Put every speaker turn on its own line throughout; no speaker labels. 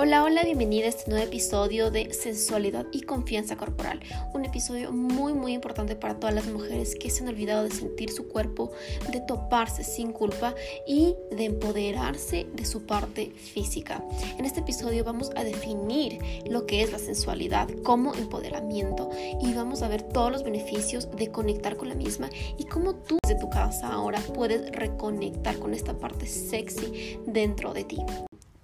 Hola, hola, bienvenida a este nuevo episodio de Sensualidad y Confianza Corporal. Un episodio muy, muy importante para todas las mujeres que se han olvidado de sentir su cuerpo, de toparse sin culpa y de empoderarse de su parte física. En este episodio vamos a definir lo que es la sensualidad como empoderamiento y vamos a ver todos los beneficios de conectar con la misma y cómo tú desde tu casa ahora puedes reconectar con esta parte sexy dentro de ti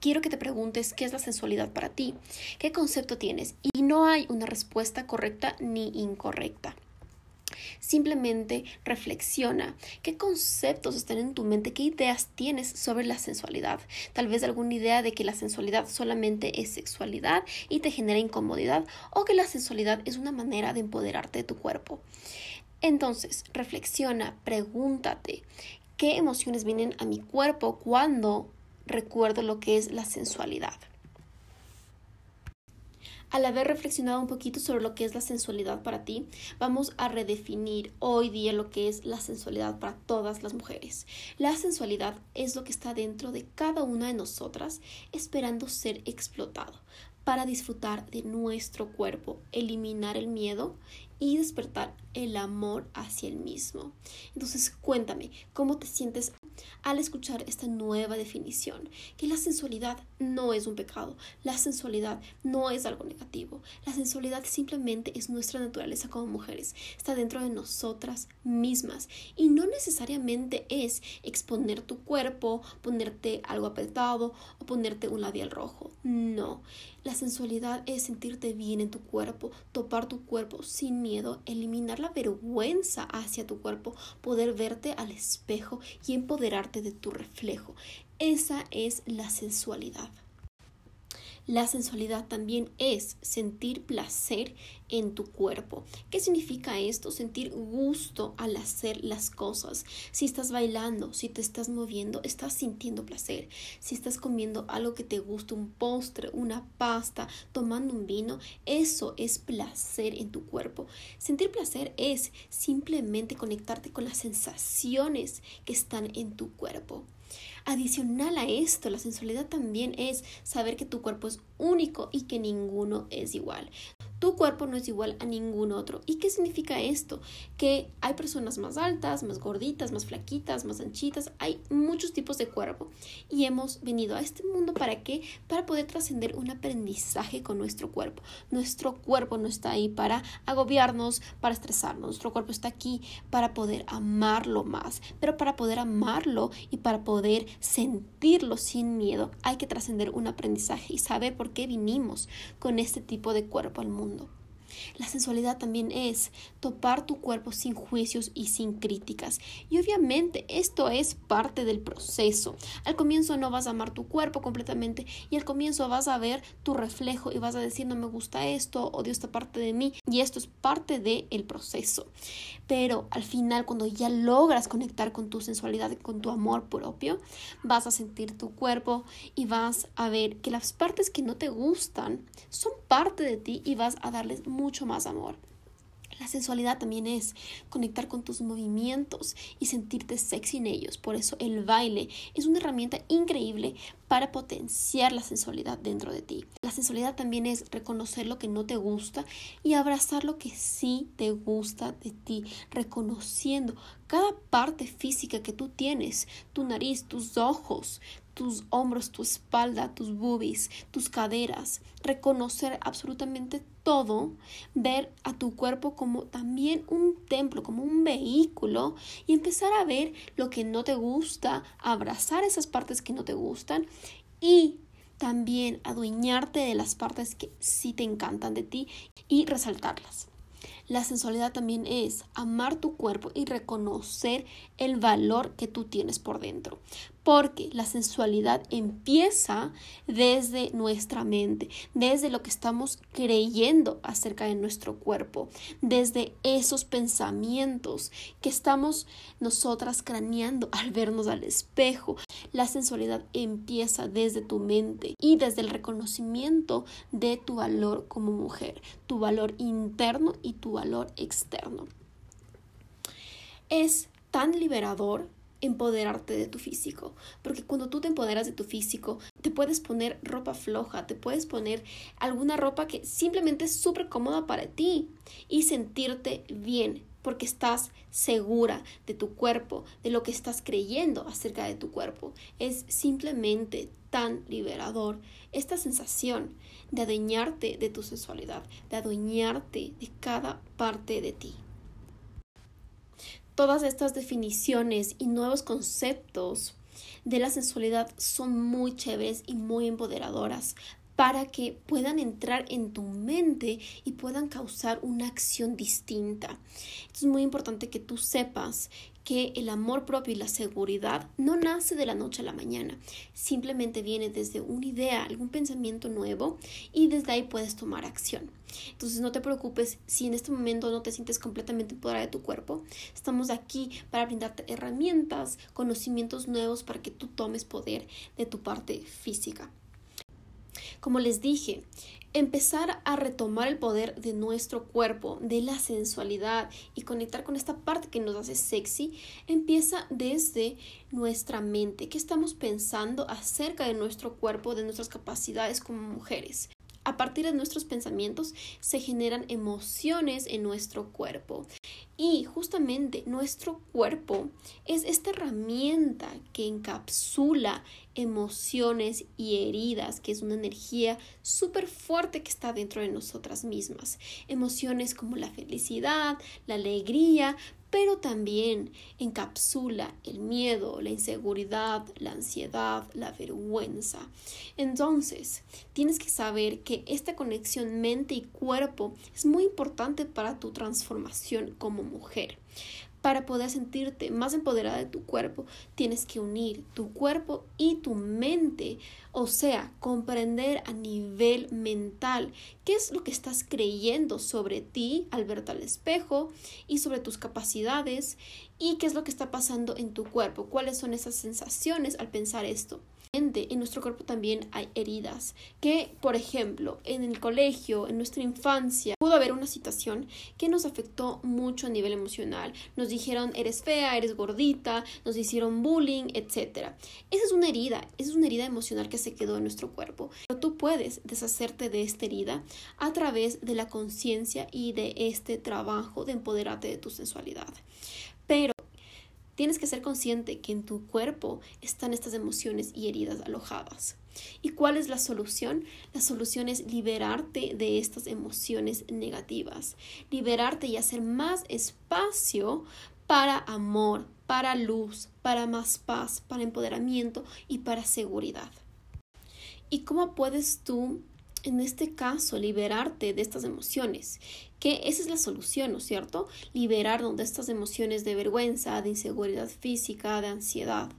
quiero que te preguntes qué es la sensualidad para ti, qué concepto tienes y no hay una respuesta correcta ni incorrecta. Simplemente reflexiona qué conceptos están en tu mente, qué ideas tienes sobre la sensualidad. Tal vez alguna idea de que la sensualidad solamente es sexualidad y te genera incomodidad o que la sensualidad es una manera de empoderarte de tu cuerpo. Entonces, reflexiona, pregúntate qué emociones vienen a mi cuerpo cuando recuerdo lo que es la sensualidad. Al haber reflexionado un poquito sobre lo que es la sensualidad para ti, vamos a redefinir hoy día lo que es la sensualidad para todas las mujeres. La sensualidad es lo que está dentro de cada una de nosotras esperando ser explotado para disfrutar de nuestro cuerpo, eliminar el miedo y despertar el amor hacia el mismo. Entonces cuéntame, ¿cómo te sientes al escuchar esta nueva definición? Que la sensualidad no es un pecado, la sensualidad no es algo negativo, la sensualidad simplemente es nuestra naturaleza como mujeres, está dentro de nosotras mismas y no necesariamente es exponer tu cuerpo, ponerte algo apretado o ponerte un labial rojo, no. La sensualidad es sentirte bien en tu cuerpo, topar tu cuerpo sin miedo, eliminar la vergüenza hacia tu cuerpo, poder verte al espejo y empoderarte de tu reflejo. Esa es la sensualidad. La sensualidad también es sentir placer en tu cuerpo. ¿Qué significa esto? Sentir gusto al hacer las cosas. Si estás bailando, si te estás moviendo, estás sintiendo placer. Si estás comiendo algo que te gusta, un postre, una pasta, tomando un vino, eso es placer en tu cuerpo. Sentir placer es simplemente conectarte con las sensaciones que están en tu cuerpo. Adicional a esto, la sensualidad también es saber que tu cuerpo es único y que ninguno es igual. Tu cuerpo no es igual a ningún otro. ¿Y qué significa esto? Que hay personas más altas, más gorditas, más flaquitas, más anchitas. Hay muchos tipos de cuerpo. Y hemos venido a este mundo para qué? Para poder trascender un aprendizaje con nuestro cuerpo. Nuestro cuerpo no está ahí para agobiarnos, para estresarnos. Nuestro cuerpo está aquí para poder amarlo más. Pero para poder amarlo y para poder sentirlo sin miedo, hay que trascender un aprendizaje y saber por qué vinimos con este tipo de cuerpo al mundo. 감사합니다. La sensualidad también es topar tu cuerpo sin juicios y sin críticas. Y obviamente esto es parte del proceso. Al comienzo no vas a amar tu cuerpo completamente y al comienzo vas a ver tu reflejo y vas a decir no me gusta esto, odio esta parte de mí y esto es parte del proceso. Pero al final cuando ya logras conectar con tu sensualidad, con tu amor propio, vas a sentir tu cuerpo y vas a ver que las partes que no te gustan son parte de ti y vas a darles más amor. La sensualidad también es conectar con tus movimientos y sentirte sexy en ellos. Por eso el baile es una herramienta increíble para potenciar la sensualidad dentro de ti. La sensualidad también es reconocer lo que no te gusta y abrazar lo que sí te gusta de ti, reconociendo cada parte física que tú tienes, tu nariz, tus ojos, tus hombros, tu espalda, tus boobies, tus caderas, reconocer absolutamente todo, ver a tu cuerpo como también un templo, como un vehículo y empezar a ver lo que no te gusta, abrazar esas partes que no te gustan y también adueñarte de las partes que sí te encantan de ti y resaltarlas. La sensualidad también es amar tu cuerpo y reconocer el valor que tú tienes por dentro. Porque la sensualidad empieza desde nuestra mente, desde lo que estamos creyendo acerca de nuestro cuerpo, desde esos pensamientos que estamos nosotras craneando al vernos al espejo. La sensualidad empieza desde tu mente y desde el reconocimiento de tu valor como mujer, tu valor interno y tu valor externo. Es tan liberador empoderarte de tu físico, porque cuando tú te empoderas de tu físico, te puedes poner ropa floja, te puedes poner alguna ropa que simplemente es súper cómoda para ti y sentirte bien, porque estás segura de tu cuerpo, de lo que estás creyendo acerca de tu cuerpo. Es simplemente tan liberador esta sensación de adueñarte de tu sensualidad, de adueñarte de cada parte de ti. Todas estas definiciones y nuevos conceptos de la sensualidad son muy chéveres y muy empoderadoras para que puedan entrar en tu mente y puedan causar una acción distinta. Es muy importante que tú sepas que el amor propio y la seguridad no nace de la noche a la mañana, simplemente viene desde una idea, algún pensamiento nuevo y desde ahí puedes tomar acción. Entonces no te preocupes si en este momento no te sientes completamente empoderada de tu cuerpo. Estamos aquí para brindarte herramientas, conocimientos nuevos para que tú tomes poder de tu parte física. Como les dije, empezar a retomar el poder de nuestro cuerpo, de la sensualidad y conectar con esta parte que nos hace sexy, empieza desde nuestra mente. ¿Qué estamos pensando acerca de nuestro cuerpo, de nuestras capacidades como mujeres? A partir de nuestros pensamientos se generan emociones en nuestro cuerpo. Y justamente nuestro cuerpo es esta herramienta que encapsula emociones y heridas, que es una energía súper fuerte que está dentro de nosotras mismas. Emociones como la felicidad, la alegría, pero también encapsula el miedo, la inseguridad, la ansiedad, la vergüenza. Entonces, tienes que saber que esta conexión mente y cuerpo es muy importante para tu transformación como mujer. Para poder sentirte más empoderada de tu cuerpo, tienes que unir tu cuerpo y tu mente, o sea, comprender a nivel mental qué es lo que estás creyendo sobre ti al verte al espejo y sobre tus capacidades y qué es lo que está pasando en tu cuerpo, cuáles son esas sensaciones al pensar esto en nuestro cuerpo también hay heridas que, por ejemplo, en el colegio, en nuestra infancia, pudo haber una situación que nos afectó mucho a nivel emocional. Nos dijeron eres fea, eres gordita, nos hicieron bullying, etc. Esa es una herida, esa es una herida emocional que se quedó en nuestro cuerpo. Pero tú puedes deshacerte de esta herida a través de la conciencia y de este trabajo de empoderarte de tu sensualidad. Tienes que ser consciente que en tu cuerpo están estas emociones y heridas alojadas. ¿Y cuál es la solución? La solución es liberarte de estas emociones negativas, liberarte y hacer más espacio para amor, para luz, para más paz, para empoderamiento y para seguridad. ¿Y cómo puedes tú en este caso, liberarte de estas emociones, que esa es la solución, ¿no es cierto? Liberar de estas emociones de vergüenza, de inseguridad física, de ansiedad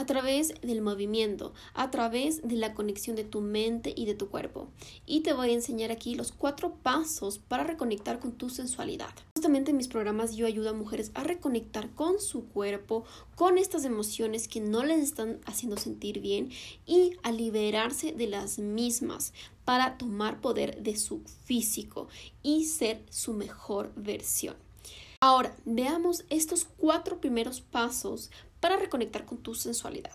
a través del movimiento, a través de la conexión de tu mente y de tu cuerpo. Y te voy a enseñar aquí los cuatro pasos para reconectar con tu sensualidad. Justamente en mis programas yo ayudo a mujeres a reconectar con su cuerpo, con estas emociones que no les están haciendo sentir bien y a liberarse de las mismas para tomar poder de su físico y ser su mejor versión. Ahora, veamos estos cuatro primeros pasos para reconectar con tu sensualidad.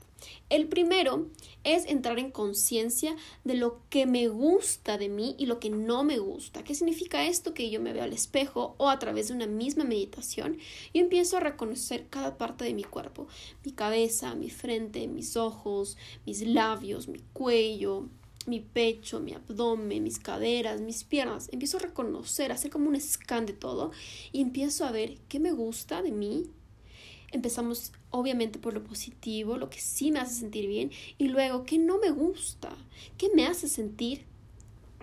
El primero es entrar en conciencia de lo que me gusta de mí y lo que no me gusta. ¿Qué significa esto? Que yo me veo al espejo o a través de una misma meditación y empiezo a reconocer cada parte de mi cuerpo, mi cabeza, mi frente, mis ojos, mis labios, mi cuello, mi pecho, mi abdomen, mis caderas, mis piernas. Empiezo a reconocer, a hacer como un scan de todo y empiezo a ver qué me gusta de mí, empezamos obviamente por lo positivo, lo que sí me hace sentir bien, y luego qué no me gusta, qué me hace sentir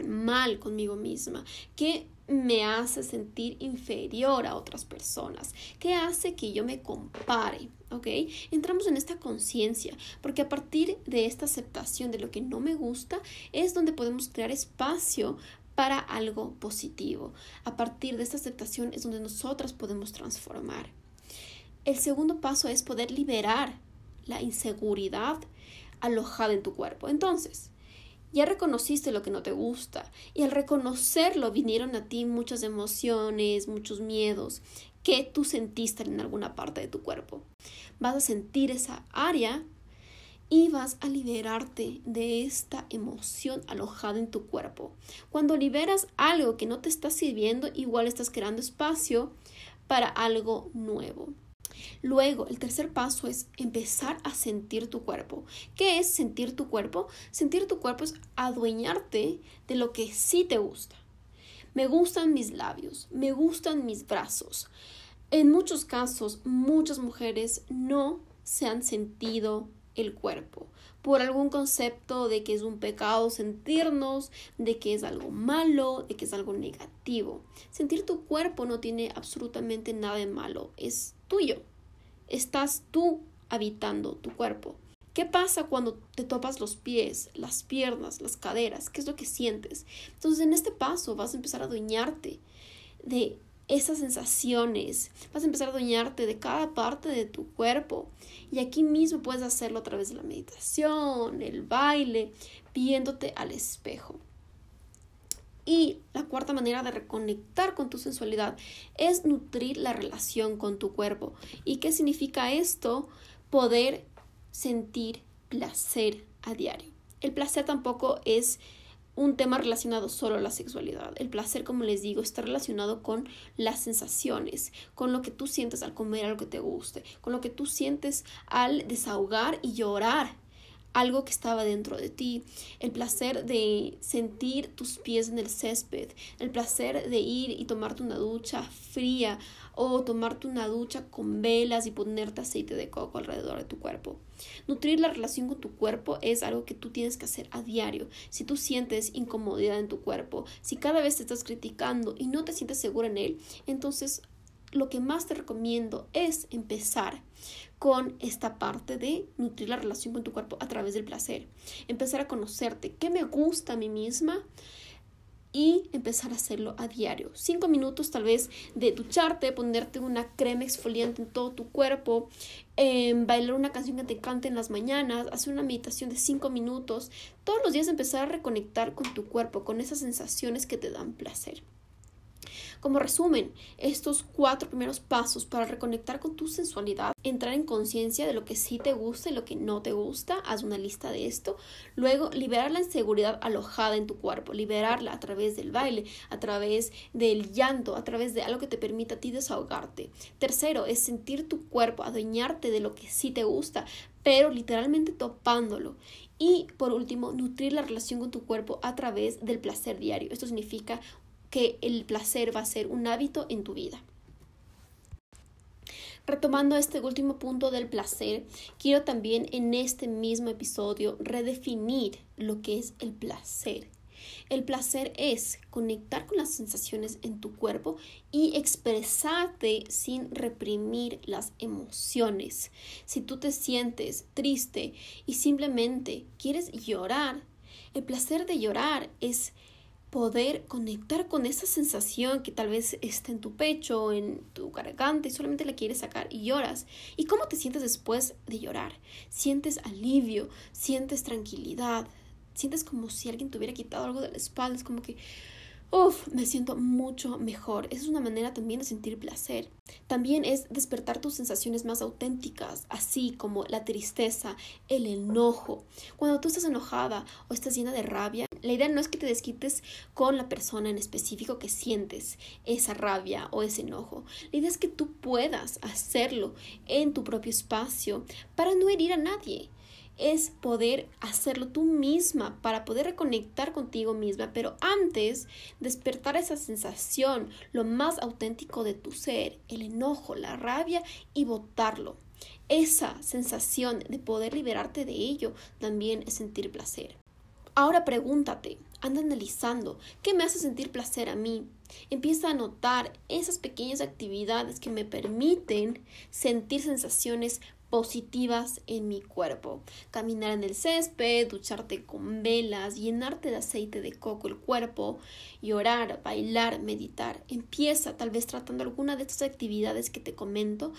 mal conmigo misma, qué me hace sentir inferior a otras personas, qué hace que yo me compare, ¿ok? Entramos en esta conciencia, porque a partir de esta aceptación de lo que no me gusta es donde podemos crear espacio para algo positivo. A partir de esta aceptación es donde nosotras podemos transformar. El segundo paso es poder liberar la inseguridad alojada en tu cuerpo. Entonces, ya reconociste lo que no te gusta y al reconocerlo vinieron a ti muchas emociones, muchos miedos. que tú sentiste en alguna parte de tu cuerpo. Vas a sentir esa área y vas a liberarte de esta emoción alojada en tu cuerpo. Cuando liberas algo que no te está sirviendo, igual estás creando espacio para algo nuevo. Luego, el tercer paso es empezar a sentir tu cuerpo. ¿Qué es sentir tu cuerpo? Sentir tu cuerpo es adueñarte de lo que sí te gusta. Me gustan mis labios, me gustan mis brazos. En muchos casos, muchas mujeres no se han sentido el cuerpo por algún concepto de que es un pecado sentirnos, de que es algo malo, de que es algo negativo. Sentir tu cuerpo no tiene absolutamente nada de malo, es tuyo. Estás tú habitando tu cuerpo. ¿Qué pasa cuando te topas los pies, las piernas, las caderas? ¿Qué es lo que sientes? Entonces en este paso vas a empezar a adueñarte de esas sensaciones, vas a empezar a adueñarte de cada parte de tu cuerpo. Y aquí mismo puedes hacerlo a través de la meditación, el baile, viéndote al espejo. Y la cuarta manera de reconectar con tu sensualidad es nutrir la relación con tu cuerpo. ¿Y qué significa esto? Poder sentir placer a diario. El placer tampoco es un tema relacionado solo a la sexualidad. El placer, como les digo, está relacionado con las sensaciones, con lo que tú sientes al comer algo que te guste, con lo que tú sientes al desahogar y llorar algo que estaba dentro de ti, el placer de sentir tus pies en el césped, el placer de ir y tomarte una ducha fría o tomarte una ducha con velas y ponerte aceite de coco alrededor de tu cuerpo. Nutrir la relación con tu cuerpo es algo que tú tienes que hacer a diario. Si tú sientes incomodidad en tu cuerpo, si cada vez te estás criticando y no te sientes segura en él, entonces lo que más te recomiendo es empezar con esta parte de nutrir la relación con tu cuerpo a través del placer. Empezar a conocerte, qué me gusta a mí misma y empezar a hacerlo a diario. Cinco minutos tal vez de ducharte, ponerte una crema exfoliante en todo tu cuerpo, em, bailar una canción que te cante en las mañanas, hacer una meditación de cinco minutos. Todos los días empezar a reconectar con tu cuerpo, con esas sensaciones que te dan placer. Como resumen, estos cuatro primeros pasos para reconectar con tu sensualidad, entrar en conciencia de lo que sí te gusta y lo que no te gusta, haz una lista de esto. Luego, liberar la inseguridad alojada en tu cuerpo, liberarla a través del baile, a través del llanto, a través de algo que te permita a ti desahogarte. Tercero, es sentir tu cuerpo, adueñarte de lo que sí te gusta, pero literalmente topándolo. Y por último, nutrir la relación con tu cuerpo a través del placer diario. Esto significa que el placer va a ser un hábito en tu vida. Retomando este último punto del placer, quiero también en este mismo episodio redefinir lo que es el placer. El placer es conectar con las sensaciones en tu cuerpo y expresarte sin reprimir las emociones. Si tú te sientes triste y simplemente quieres llorar, el placer de llorar es poder conectar con esa sensación que tal vez está en tu pecho en tu garganta y solamente la quieres sacar y lloras. ¿Y cómo te sientes después de llorar? Sientes alivio, sientes tranquilidad, sientes como si alguien te hubiera quitado algo de la espalda, es como que Uf, me siento mucho mejor. Esa es una manera también de sentir placer. También es despertar tus sensaciones más auténticas, así como la tristeza, el enojo. Cuando tú estás enojada o estás llena de rabia, la idea no es que te desquites con la persona en específico que sientes esa rabia o ese enojo. La idea es que tú puedas hacerlo en tu propio espacio para no herir a nadie es poder hacerlo tú misma para poder reconectar contigo misma, pero antes despertar esa sensación, lo más auténtico de tu ser, el enojo, la rabia y botarlo. Esa sensación de poder liberarte de ello también es sentir placer. Ahora pregúntate, anda analizando, ¿qué me hace sentir placer a mí? Empieza a notar esas pequeñas actividades que me permiten sentir sensaciones positivas en mi cuerpo. Caminar en el césped, ducharte con velas, llenarte de aceite de coco el cuerpo, llorar, bailar, meditar. Empieza tal vez tratando alguna de estas actividades que te comento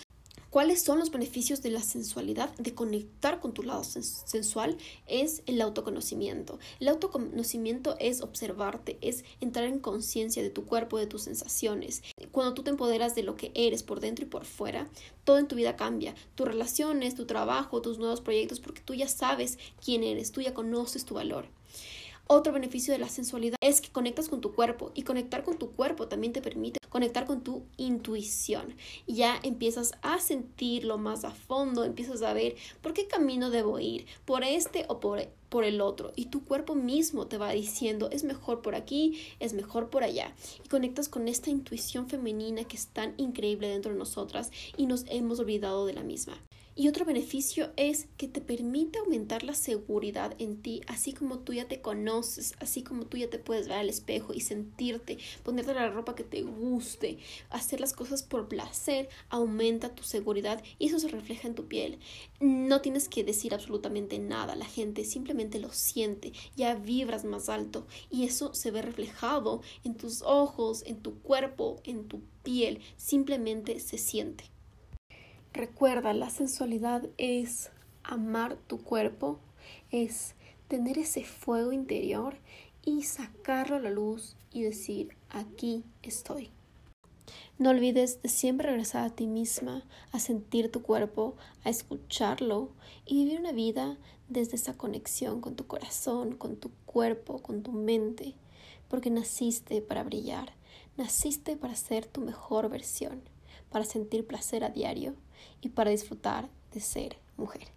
¿Cuáles son los beneficios de la sensualidad, de conectar con tu lado sensual? Es el autoconocimiento. El autoconocimiento es observarte, es entrar en conciencia de tu cuerpo, de tus sensaciones. Cuando tú te empoderas de lo que eres por dentro y por fuera, todo en tu vida cambia. Tus relaciones, tu trabajo, tus nuevos proyectos, porque tú ya sabes quién eres, tú ya conoces tu valor. Otro beneficio de la sensualidad es que conectas con tu cuerpo y conectar con tu cuerpo también te permite conectar con tu intuición. Ya empiezas a sentirlo más a fondo, empiezas a ver por qué camino debo ir, por este o por, por el otro. Y tu cuerpo mismo te va diciendo es mejor por aquí, es mejor por allá. Y conectas con esta intuición femenina que es tan increíble dentro de nosotras y nos hemos olvidado de la misma. Y otro beneficio es que te permite aumentar la seguridad en ti, así como tú ya te conoces, así como tú ya te puedes ver al espejo y sentirte, ponerte la ropa que te guste, hacer las cosas por placer, aumenta tu seguridad y eso se refleja en tu piel. No tienes que decir absolutamente nada, la gente simplemente lo siente, ya vibras más alto y eso se ve reflejado en tus ojos, en tu cuerpo, en tu piel, simplemente se siente. Recuerda, la sensualidad es amar tu cuerpo, es tener ese fuego interior y sacarlo a la luz y decir, aquí estoy. No olvides de siempre regresar a ti misma, a sentir tu cuerpo, a escucharlo y vivir una vida desde esa conexión con tu corazón, con tu cuerpo, con tu mente, porque naciste para brillar, naciste para ser tu mejor versión, para sentir placer a diario y para disfrutar de ser mujer.